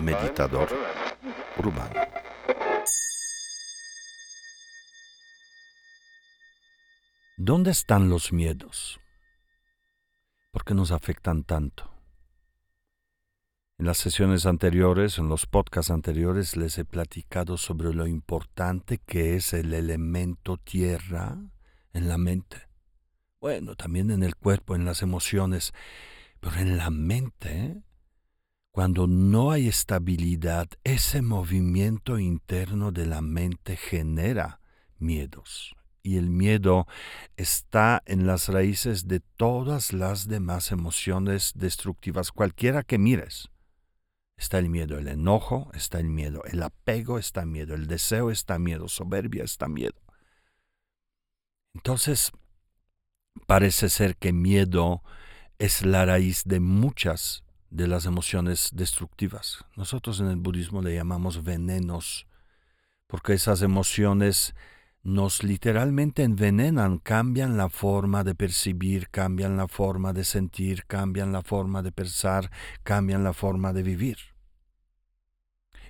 Meditador urbano. ¿Dónde están los miedos? ¿Por qué nos afectan tanto? En las sesiones anteriores, en los podcasts anteriores, les he platicado sobre lo importante que es el elemento tierra en la mente. Bueno, también en el cuerpo, en las emociones, pero en la mente, cuando no hay estabilidad, ese movimiento interno de la mente genera miedos. Y el miedo está en las raíces de todas las demás emociones destructivas, cualquiera que mires. Está el miedo, el enojo, está el miedo, el apego está miedo, el deseo está miedo, soberbia está miedo. Entonces, parece ser que miedo es la raíz de muchas de las emociones destructivas. Nosotros en el budismo le llamamos venenos, porque esas emociones nos literalmente envenenan, cambian la forma de percibir, cambian la forma de sentir, cambian la forma de pensar, cambian la forma de vivir.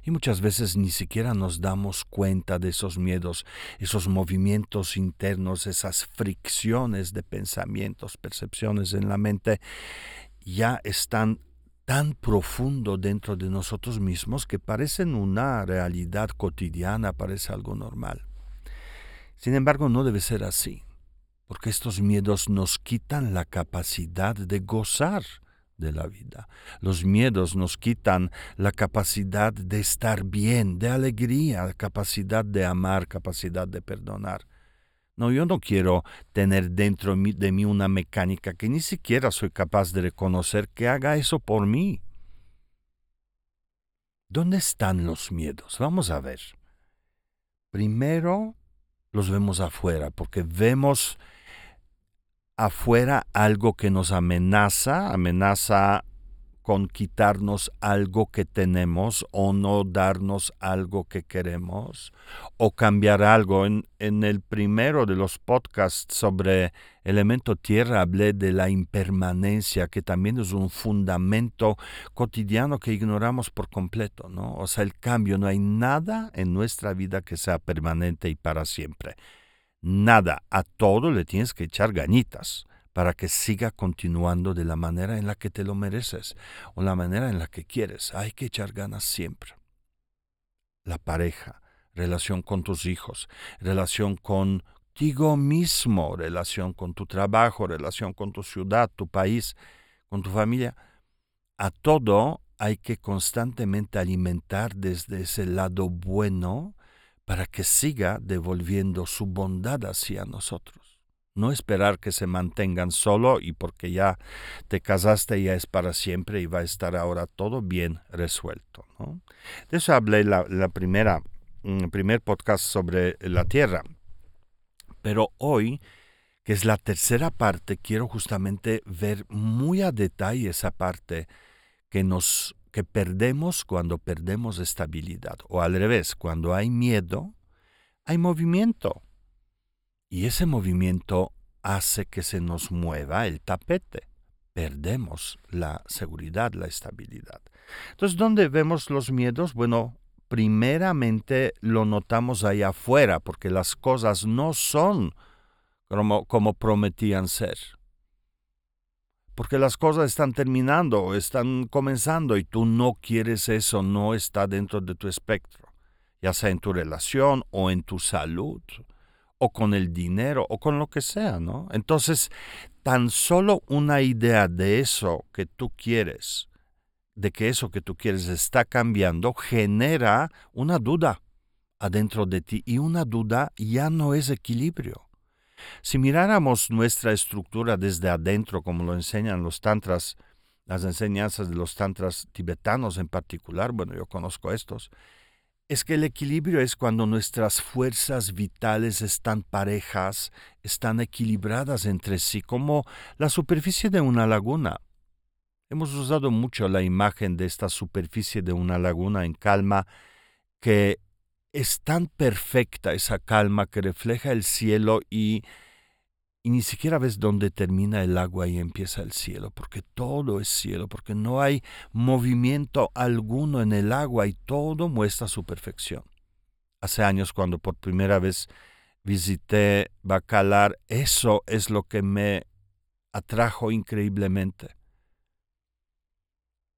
Y muchas veces ni siquiera nos damos cuenta de esos miedos, esos movimientos internos, esas fricciones de pensamientos, percepciones en la mente, ya están tan profundo dentro de nosotros mismos que parecen una realidad cotidiana, parece algo normal. Sin embargo, no debe ser así, porque estos miedos nos quitan la capacidad de gozar de la vida. Los miedos nos quitan la capacidad de estar bien, de alegría, capacidad de amar, capacidad de perdonar. No, yo no quiero tener dentro de mí una mecánica que ni siquiera soy capaz de reconocer que haga eso por mí. ¿Dónde están los miedos? Vamos a ver. Primero, los vemos afuera, porque vemos afuera algo que nos amenaza, amenaza con quitarnos algo que tenemos o no darnos algo que queremos o cambiar algo. En, el primero de los podcasts sobre elemento tierra hablé de la impermanencia, que también es un fundamento cotidiano que ignoramos por completo, ¿no? O sea, el cambio, no hay nada en nuestra vida que sea permanente y para siempre. Nada, a todo le tienes que echar ganitas para que siga continuando de la manera en la que te lo mereces o la manera en la que quieres. Hay que echar ganas siempre. La pareja, relación con tus hijos, relación contigo mismo, relación con tu trabajo, relación con tu ciudad, tu país, con tu familia. A todo hay que constantemente alimentar desde ese lado bueno para que siga devolviendo su bondad hacia nosotros no esperar que se mantengan solo y porque ya te casaste ya es para siempre y va a estar ahora todo bien resuelto. De eso hablé la, la primera, el mm, primer podcast sobre la tierra. Pero hoy, que es la tercera parte, quiero justamente ver muy a detalle esa parte que nos que perdemos cuando perdemos estabilidad o al revés, cuando hay miedo, hay movimiento. Y ese movimiento hace que se nos mueva el tapete. Perdemos la seguridad, la estabilidad. Entonces, ¿dónde vemos los miedos? Bueno, primeramente lo notamos ahí afuera, porque las cosas no son como, como prometían ser. Porque las cosas están terminando, están comenzando y tú no quieres eso, no está dentro de tu espectro, ya sea en tu relación o en tu salud o con el dinero o con lo que sea, ¿no? Entonces, tan solo una idea de eso que tú quieres, de que eso que tú quieres está cambiando, genera una duda adentro de ti y una duda ya no es equilibrio. Si miráramos nuestra estructura desde adentro, como lo enseñan los tantras, las enseñanzas de los tantras tibetanos en particular, bueno, yo conozco estos, es que el equilibrio es cuando nuestras fuerzas vitales están parejas, están equilibradas entre sí, como la superficie de una laguna. Hemos usado mucho la imagen de esta superficie de una laguna en calma, que es tan perfecta esa calma que refleja el cielo y ni siquiera ves dónde termina el agua y empieza el cielo, porque todo es cielo, porque no hay movimiento alguno en el agua y todo muestra su perfección. Hace años cuando por primera vez visité Bacalar, eso es lo que me atrajo increíblemente.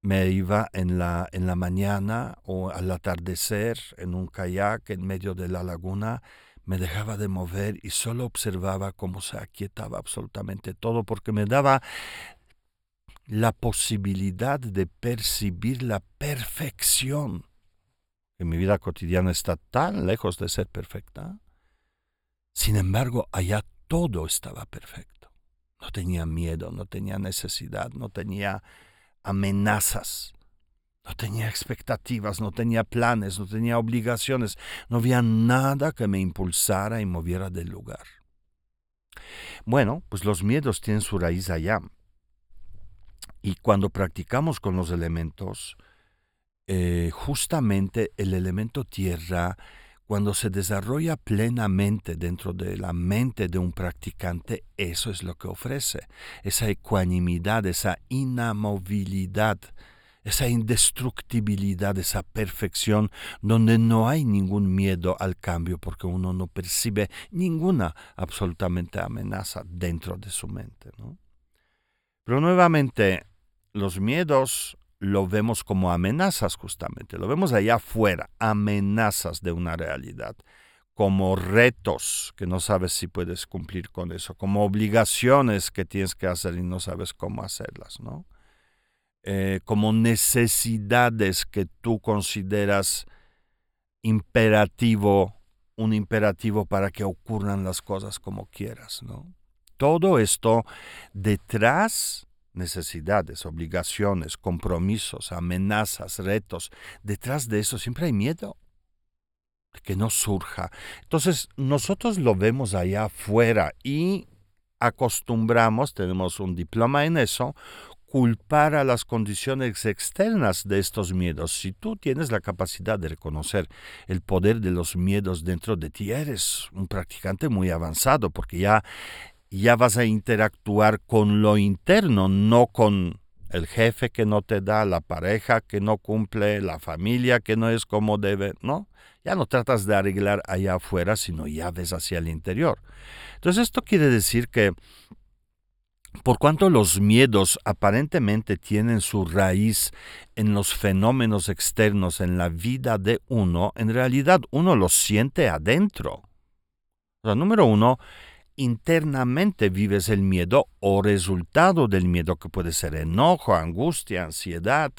Me iba en la, en la mañana o al atardecer en un kayak en medio de la laguna me dejaba de mover y solo observaba cómo se aquietaba absolutamente todo, porque me daba la posibilidad de percibir la perfección. Que mi vida cotidiana está tan lejos de ser perfecta. Sin embargo, allá todo estaba perfecto. No tenía miedo, no tenía necesidad, no tenía amenazas. No tenía expectativas, no tenía planes, no tenía obligaciones, no había nada que me impulsara y moviera del lugar. Bueno, pues los miedos tienen su raíz allá. Y cuando practicamos con los elementos, eh, justamente el elemento tierra, cuando se desarrolla plenamente dentro de la mente de un practicante, eso es lo que ofrece, esa ecuanimidad, esa inamovilidad esa indestructibilidad, esa perfección, donde no hay ningún miedo al cambio porque uno no percibe ninguna absolutamente amenaza dentro de su mente. Pero nuevamente, los miedos lo vemos como amenazas justamente, lo vemos allá afuera, amenazas de una realidad, como retos que no sabes si puedes cumplir con eso, como obligaciones que tienes que hacer y no sabes cómo hacerlas, ¿no? Eh, como necesidades que tú consideras imperativo, un imperativo para que ocurran las cosas como quieras, ¿no? Todo esto detrás necesidades, obligaciones, compromisos, amenazas, retos, detrás de eso siempre hay miedo que no surja. Entonces nosotros lo vemos allá afuera y acostumbramos, tenemos un diploma en eso, culpar a las condiciones externas de estos miedos. Si tú tienes la capacidad de reconocer el poder de los miedos dentro de ti, eres un practicante muy avanzado porque ya, ya vas a interactuar con lo interno, no con el jefe que no te da, la pareja que no cumple, la familia que no es como debe, ¿no? Ya no tratas de arreglar allá afuera, sino ya ves hacia el interior. Entonces esto quiere decir que por cuanto los miedos aparentemente tienen su raíz en los fenómenos externos en la vida de uno, en realidad uno los siente adentro. O número uno, internamente vives el miedo o resultado del miedo que puede ser enojo, angustia, ansiedad,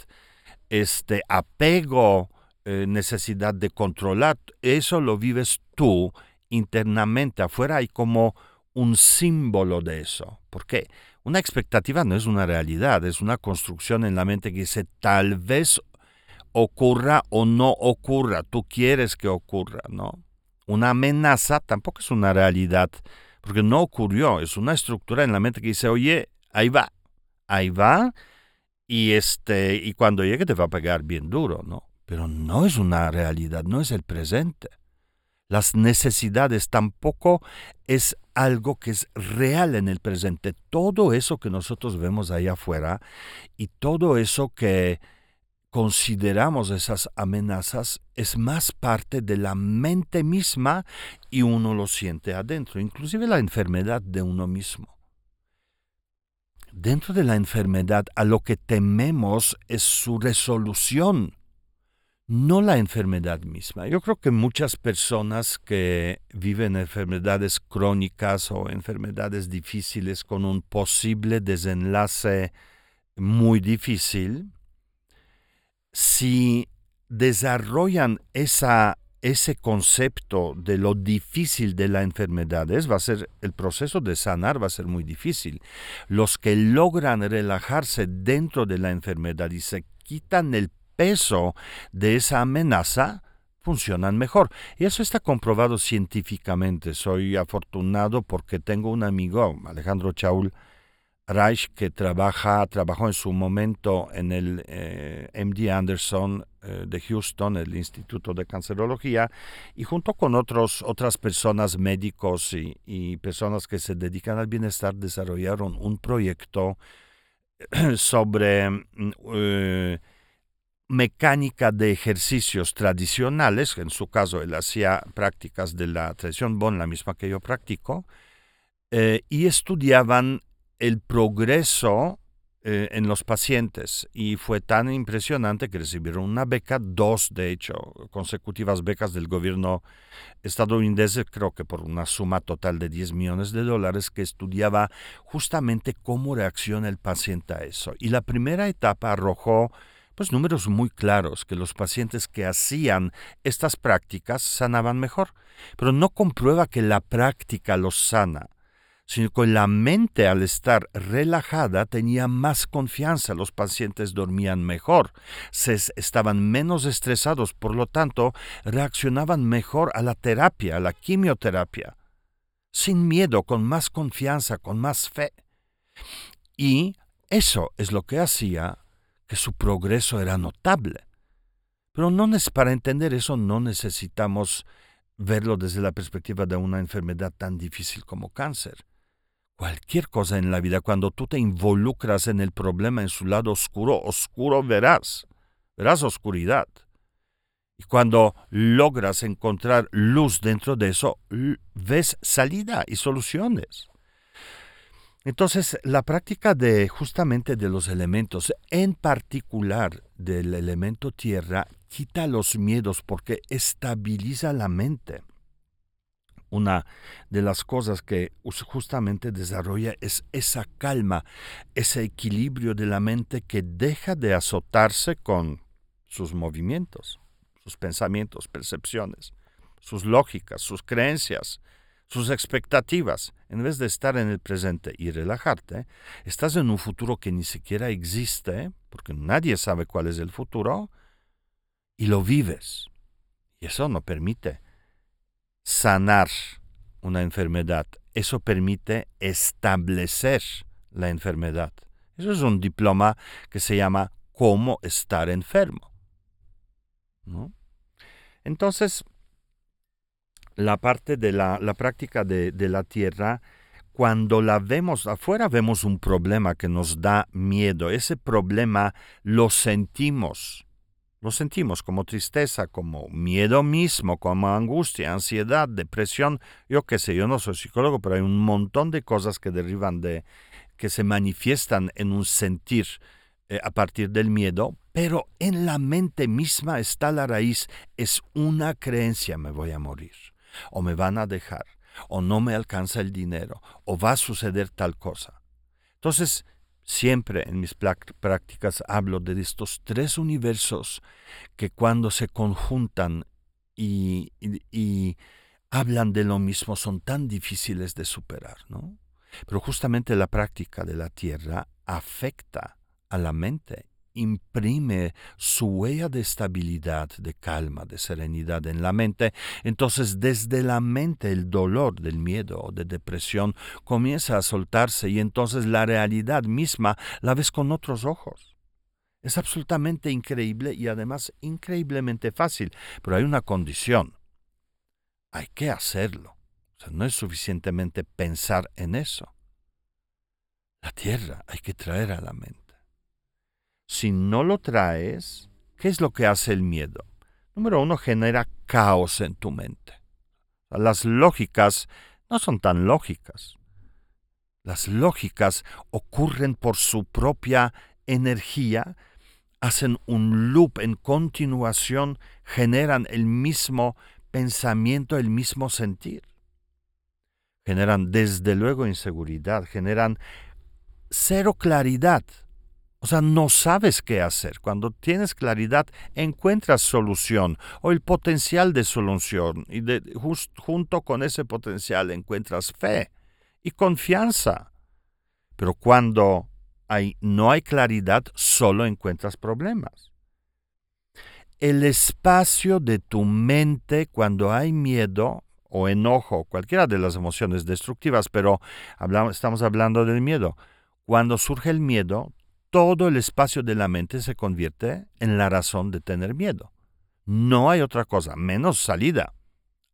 este apego, eh, necesidad de controlar. Eso lo vives tú internamente. Afuera hay como un símbolo de eso. ¿Por qué? Una expectativa no es una realidad, es una construcción en la mente que dice tal vez ocurra o no ocurra, tú quieres que ocurra, ¿no? Una amenaza tampoco es una realidad, porque no ocurrió, es una estructura en la mente que dice, oye, ahí va, ahí va, y, este, y cuando llegue te va a pegar bien duro, ¿no? Pero no es una realidad, no es el presente las necesidades, tampoco es algo que es real en el presente. Todo eso que nosotros vemos ahí afuera y todo eso que consideramos esas amenazas es más parte de la mente misma y uno lo siente adentro, inclusive la enfermedad de uno mismo. Dentro de la enfermedad a lo que tememos es su resolución no la enfermedad misma. Yo creo que muchas personas que viven enfermedades crónicas o enfermedades difíciles con un posible desenlace muy difícil, si desarrollan esa, ese concepto de lo difícil de la enfermedad es, va a ser el proceso de sanar va a ser muy difícil. Los que logran relajarse dentro de la enfermedad y se quitan el peso de esa amenaza, funcionan mejor. Y eso está comprobado científicamente. Soy afortunado porque tengo un amigo, Alejandro Chaul, Reich, que trabajó en su momento en el eh, MD Anderson eh, de Houston, el Instituto de Cancerología, y junto con otras personas, médicos y, personas que se dedican al bienestar, desarrollaron un proyecto sobre mm, eh, mecánica de ejercicios tradicionales, en su caso él hacía prácticas de la tradición Bon, la misma que yo practico, y estudiaban el progreso eh, en los pacientes. Y fue tan impresionante que recibieron una beca, dos de hecho, consecutivas becas del gobierno estadounidense, creo que por una suma total de 10 millones de dólares, que estudiaba justamente cómo reacciona el paciente a eso. Y la primera etapa arrojó pues números muy claros que los pacientes que hacían estas prácticas sanaban mejor, pero no comprueba que la práctica los sana sino que la mente al estar relajada tenía más confianza, los pacientes dormían mejor, se estaban menos estresados, por lo tanto reaccionaban mejor a la terapia, a la quimioterapia, sin miedo, con más confianza, con más fe. Y eso es lo que hacía que su progreso era notable. Pero no para entender eso no necesitamos verlo desde la perspectiva de una enfermedad tan difícil como cáncer cualquier cosa en la vida, cuando tú te involucras en el problema en su lado oscuro, oscuro verás, verás oscuridad. Y cuando logras encontrar luz dentro de eso, ves salida y soluciones. Entonces, la práctica de justamente de los elementos, en particular del elemento tierra, quita los miedos porque estabiliza la mente una de las cosas que justamente desarrolla es esa calma, ese equilibrio de la mente que deja de azotarse con sus movimientos, sus pensamientos, percepciones, sus lógicas, sus creencias, sus expectativas. En vez de estar en el presente y relajarte, estás en un futuro que ni siquiera existe, porque nadie sabe cuál es el futuro, y lo vives. Y eso no permite sanar una enfermedad. Eso permite establecer la enfermedad. Eso es un diploma que se llama cómo estar enfermo. Entonces, la parte de la, práctica de, de la tierra, cuando la vemos afuera, vemos un problema que nos da miedo. Ese problema lo sentimos lo sentimos como tristeza, como miedo mismo, como angustia, ansiedad, depresión. Yo qué sé, yo no soy psicólogo, pero hay un montón de cosas que derivan de, que se manifiestan en un sentir eh, a partir del miedo, pero en la mente misma está la raíz. Es una creencia, me voy a morir, o me van a dejar, o no me alcanza el dinero, o va a suceder tal cosa. Entonces, Siempre en mis prácticas hablo de estos tres universos que cuando se conjuntan y, hablan de lo mismo son tan difíciles de superar, ¿no? Pero justamente la práctica de la tierra afecta a la mente imprime su huella de estabilidad, de calma, de serenidad en la mente, entonces desde la mente el dolor del miedo o de depresión comienza a soltarse y entonces la realidad misma la ves con otros ojos. Es absolutamente increíble y además increíblemente fácil, pero hay una condición. Hay que hacerlo. No es suficientemente pensar en eso. La tierra hay que traer a la mente si no lo traes, ¿qué es lo que hace el miedo? Número uno, genera caos en tu mente. Las lógicas no son tan lógicas. Las lógicas ocurren por su propia energía, hacen un loop en continuación, generan el mismo pensamiento, el mismo sentir. Generan desde luego inseguridad, generan cero claridad o sea, no sabes qué hacer. Cuando tienes claridad, encuentras solución o el potencial de solución y junto con ese potencial encuentras fe y confianza. Pero cuando hay, no hay claridad, solo encuentras problemas. El espacio de tu mente cuando hay miedo o enojo, cualquiera de las emociones destructivas, pero estamos hablando del miedo, cuando surge el miedo, todo el espacio de la mente se convierte en la razón de tener miedo. No hay otra cosa, menos salida.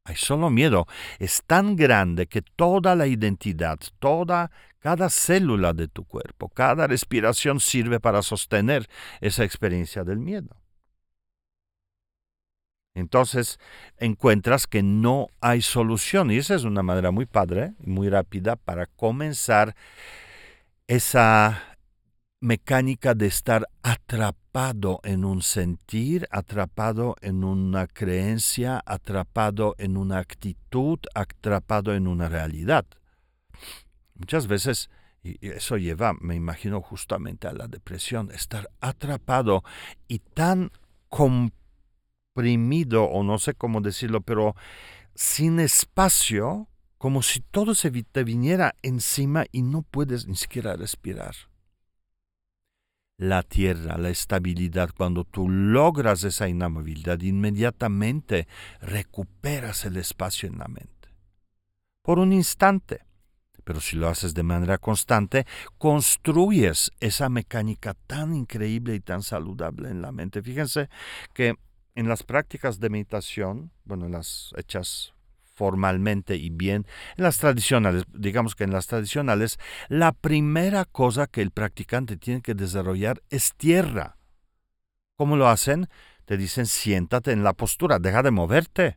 Hay solo miedo. Es tan grande que toda la identidad, toda, cada célula de tu cuerpo, cada respiración sirve para sostener esa experiencia del miedo. Entonces encuentras que no hay solución y esa es una manera muy padre muy rápida para comenzar esa mecánica de estar atrapado en un sentir, atrapado en una creencia, atrapado en una actitud, atrapado en una realidad. Muchas veces, y eso lleva, me imagino, justamente a la depresión, estar atrapado y tan comprimido, o no sé cómo decirlo, pero sin espacio, como si todo se te viniera encima y no puedes ni siquiera respirar la tierra, la estabilidad, cuando tú logras esa inamovilidad, inmediatamente recuperas el espacio en la mente. Por un instante. Pero si lo haces de manera constante, construyes esa mecánica tan increíble y tan saludable en la mente. Fíjense que en las prácticas de meditación, bueno, las hechas formalmente y bien. En las tradicionales, digamos que en las tradicionales, la primera cosa que el practicante tiene que desarrollar es tierra. ¿Cómo lo hacen? Te dicen siéntate en la postura, deja de moverte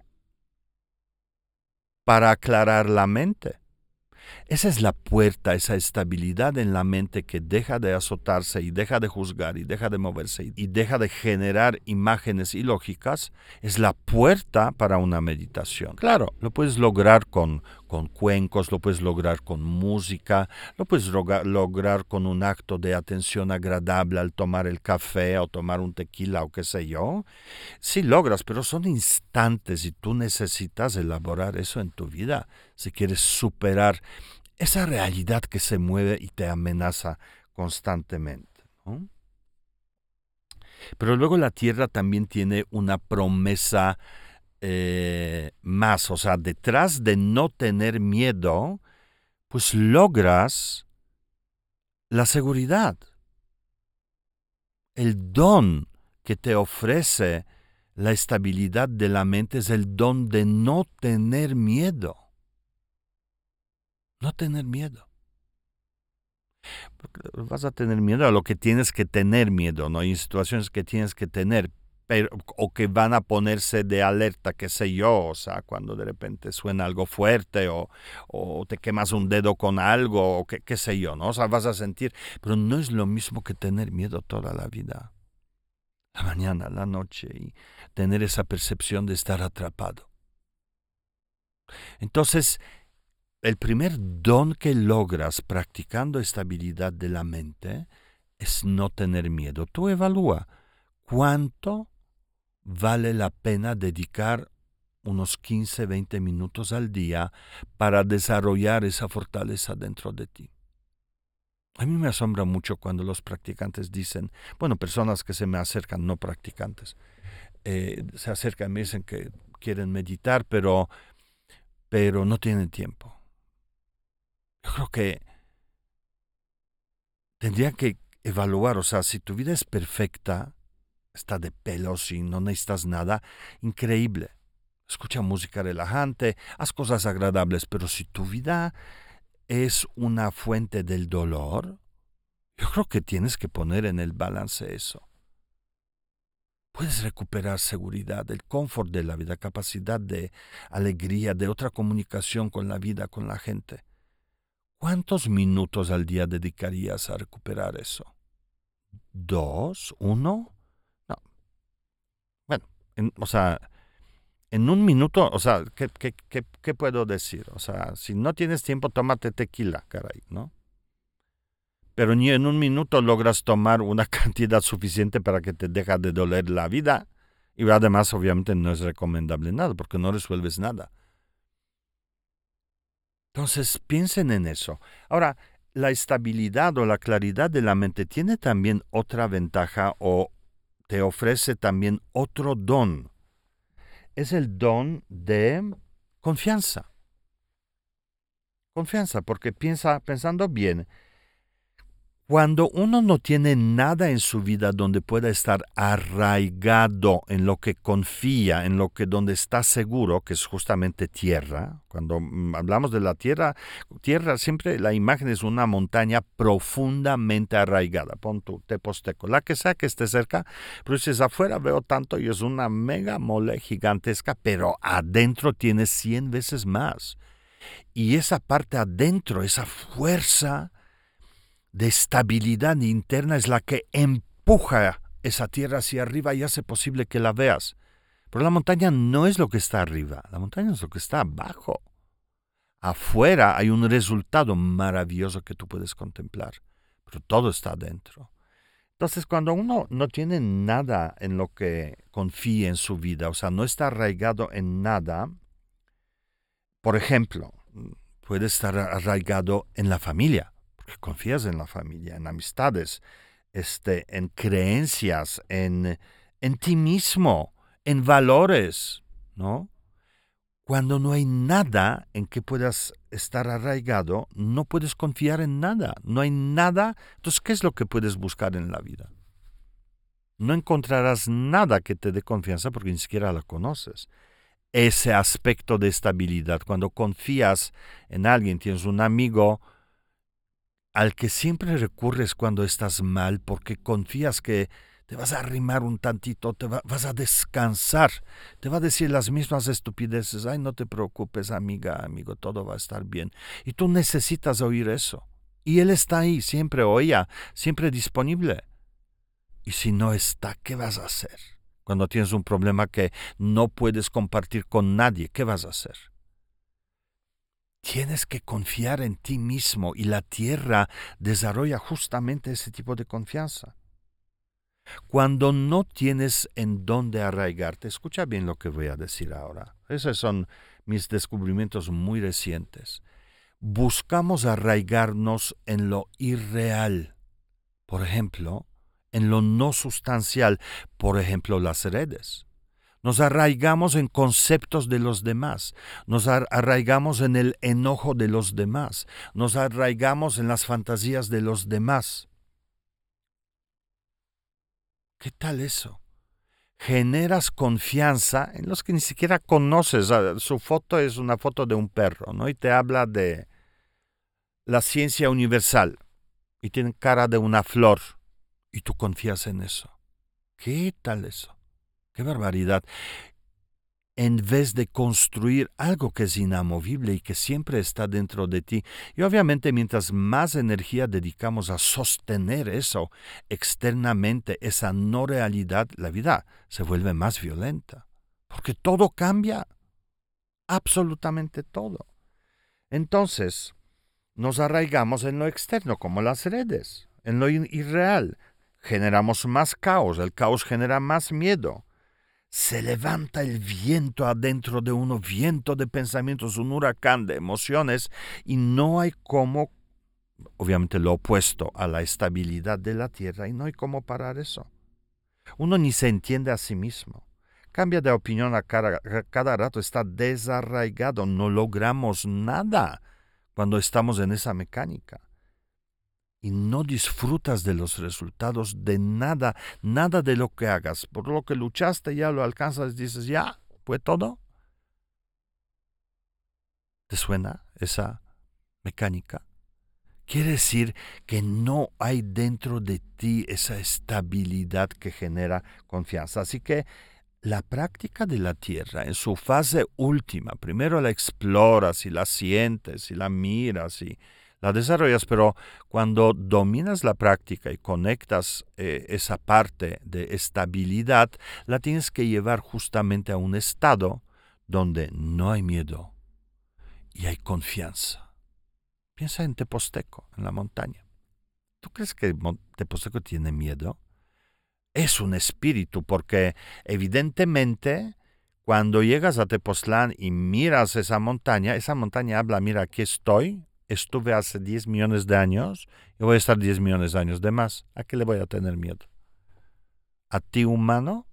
para aclarar la mente. Esa es la puerta, esa estabilidad en la mente que deja de azotarse y deja de juzgar y deja de moverse y deja de generar imágenes ilógicas, es la puerta para una meditación. Claro, lo puedes lograr con, con cuencos, lo puedes lograr con música, lo puedes lograr con un acto de atención agradable al tomar el café o tomar un tequila o qué sé yo. Sí logras, pero son instantes y tú necesitas elaborar eso en tu vida si quieres superar esa realidad que se mueve y te amenaza constantemente. Pero luego la tierra también tiene una promesa eh, más, o sea, detrás de no tener miedo, pues logras la seguridad, el don que te ofrece la estabilidad de la mente es el don de no tener miedo. No tener miedo. vas a tener miedo a lo que tienes que tener miedo, ¿no? Hay situaciones que tienes que tener, o que van a ponerse de alerta, qué sé yo, o sea, cuando de repente suena algo fuerte o, te quemas un dedo con algo, o qué, qué sé yo, ¿no? O sea, vas a sentir, pero no es lo mismo que tener miedo toda la vida. La mañana, la noche, y tener esa percepción de estar atrapado. Entonces, el primer don que logras practicando estabilidad de la mente es no tener miedo. Tú evalúa cuánto vale la pena dedicar unos 15, 20 minutos al día para desarrollar esa fortaleza dentro de ti. A mí me asombra mucho cuando los practicantes dicen, bueno, personas que se me acercan, no practicantes, eh, se acercan y me dicen que quieren meditar, pero, pero no tienen tiempo yo creo que tendría que evaluar, o sea, si tu vida es perfecta, está de pelos y no necesitas nada, increíble. Escucha música relajante, haz cosas agradables, pero si tu vida es una fuente del dolor, yo creo que tienes que poner en el balance eso. Puedes recuperar seguridad, el confort de la vida, capacidad de alegría, de otra comunicación con la vida, con la gente. ¿Cuántos minutos al día dedicarías a recuperar eso? ¿Dos? ¿Uno? Bueno, o sea, en un minuto, o sea, ¿qué, qué, puedo decir? O sea, si no tienes tiempo, tómate tequila, caray, ¿no? Pero ni en un minuto logras tomar una cantidad suficiente para que te deje de doler la vida. Y además, obviamente, no es recomendable nada, porque no resuelves nada. Entonces piensen en eso. Ahora, la estabilidad o la claridad de la mente tiene también otra ventaja o te ofrece también otro don. Es el don de confianza. Confianza, porque piensa, pensando bien, Cuando uno no tiene nada en su vida donde pueda estar arraigado en lo que confía, en lo que donde está seguro, que es justamente tierra. Cuando mm, hablamos de la tierra, tierra siempre la imagen es una montaña profundamente arraigada. Pon tu teposteco, la que sea que esté cerca, pero dices afuera veo tanto y es una mega mole gigantesca, pero adentro tiene 100 veces más. Y esa parte adentro, esa fuerza, de estabilidad interna es la que empuja esa tierra hacia arriba y hace posible que la veas. Pero la montaña no es lo que está arriba, la montaña es lo que está abajo. Afuera hay un resultado maravilloso que tú puedes contemplar, pero todo está adentro. Entonces, cuando uno no tiene nada en lo que confía en su vida, o sea, no está arraigado en nada, por ejemplo, puede estar arraigado en la familia confías en la familia, en amistades, este, en creencias, en, en ti mismo, en valores, ¿no? Cuando no hay nada en que puedas estar arraigado, no puedes confiar en nada. No hay nada. Entonces, ¿qué es lo que puedes buscar en la vida? No encontrarás nada que te dé confianza porque ni siquiera la conoces. Ese aspecto de estabilidad, cuando confías en alguien, tienes un amigo, al que siempre recurres cuando estás mal porque confías que te vas a arrimar un tantito, te vas a descansar, te va a decir las mismas estupideces, ay, no te preocupes, amiga, amigo, todo va a estar bien. Y tú necesitas oír eso. Y él está ahí, siempre o ella, siempre disponible. Y si no está, ¿qué vas a hacer? Cuando tienes un problema que no puedes compartir con nadie, ¿qué vas a hacer? Tienes que confiar en ti mismo y la tierra desarrolla justamente ese tipo de confianza. Cuando no tienes en dónde arraigarte, escucha bien lo que voy a decir ahora. Esos son mis descubrimientos muy recientes. Buscamos arraigarnos en lo irreal, por ejemplo, en lo no sustancial, por ejemplo, las redes. Nos arraigamos en conceptos de los demás, nos arraigamos en el enojo de los demás, nos arraigamos en las fantasías de los demás. ¿Qué tal eso? Generas confianza en los que ni siquiera conoces. Ah, su foto es una foto de un perro, ¿no? Y te habla de la ciencia universal y tiene cara de una flor y tú confías en eso. ¿Qué tal eso? ¡Qué barbaridad! En vez de construir algo que es inamovible y que siempre está dentro de ti. Y obviamente mientras más energía dedicamos a sostener eso externamente, esa no realidad, la vida se vuelve más violenta. Porque todo cambia. Absolutamente todo. Entonces, nos arraigamos en lo externo, como las redes, en lo irreal. Generamos más caos, el caos genera más miedo se levanta el viento adentro de uno, viento de pensamientos, un huracán de emociones, y no hay cómo, obviamente lo opuesto a la estabilidad de la tierra, y no hay cómo parar eso. Uno ni se entiende a sí mismo. Cambia de opinión a cada, a cada rato, está desarraigado, no logramos nada cuando estamos en esa mecánica y no disfrutas de los resultados de nada, nada de lo que hagas. Por lo que luchaste ya lo alcanzas, dices, ya, fue todo. ¿Te suena esa mecánica? Quiere decir que no hay dentro de ti esa estabilidad que genera confianza. Así que la práctica de la tierra en su fase última, primero la exploras y la sientes y la miras y la desarrollas, pero cuando dominas la práctica y conectas eh, esa parte de estabilidad, la tienes que llevar justamente a un estado donde no hay miedo y hay confianza. Piensa en Teposteco, en la montaña. ¿Tú crees que Teposteco tiene miedo? Es un espíritu porque evidentemente cuando llegas a Tepoztlán y miras esa montaña, esa montaña habla, mira, aquí estoy, estuve hace 10 millones de años y voy a estar 10 millones de años de más. ¿A qué le voy a tener miedo? ¿A ti humano?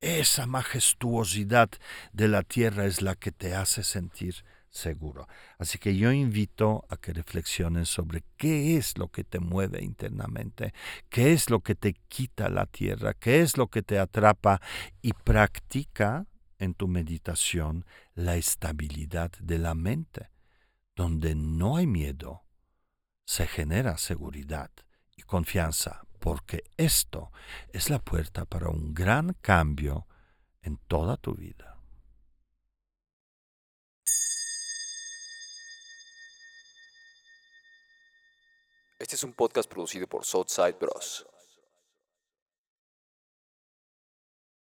Esa majestuosidad de la tierra es la que te hace sentir seguro. Así que yo invito a que reflexiones sobre qué es lo que te mueve internamente, qué es lo que te quita la tierra, qué es lo que te atrapa y practica en tu meditación la estabilidad de la mente. Donde no hay miedo, se genera seguridad y confianza, porque esto es la puerta para un gran cambio en toda tu vida. Este es un podcast producido por Southside Bros.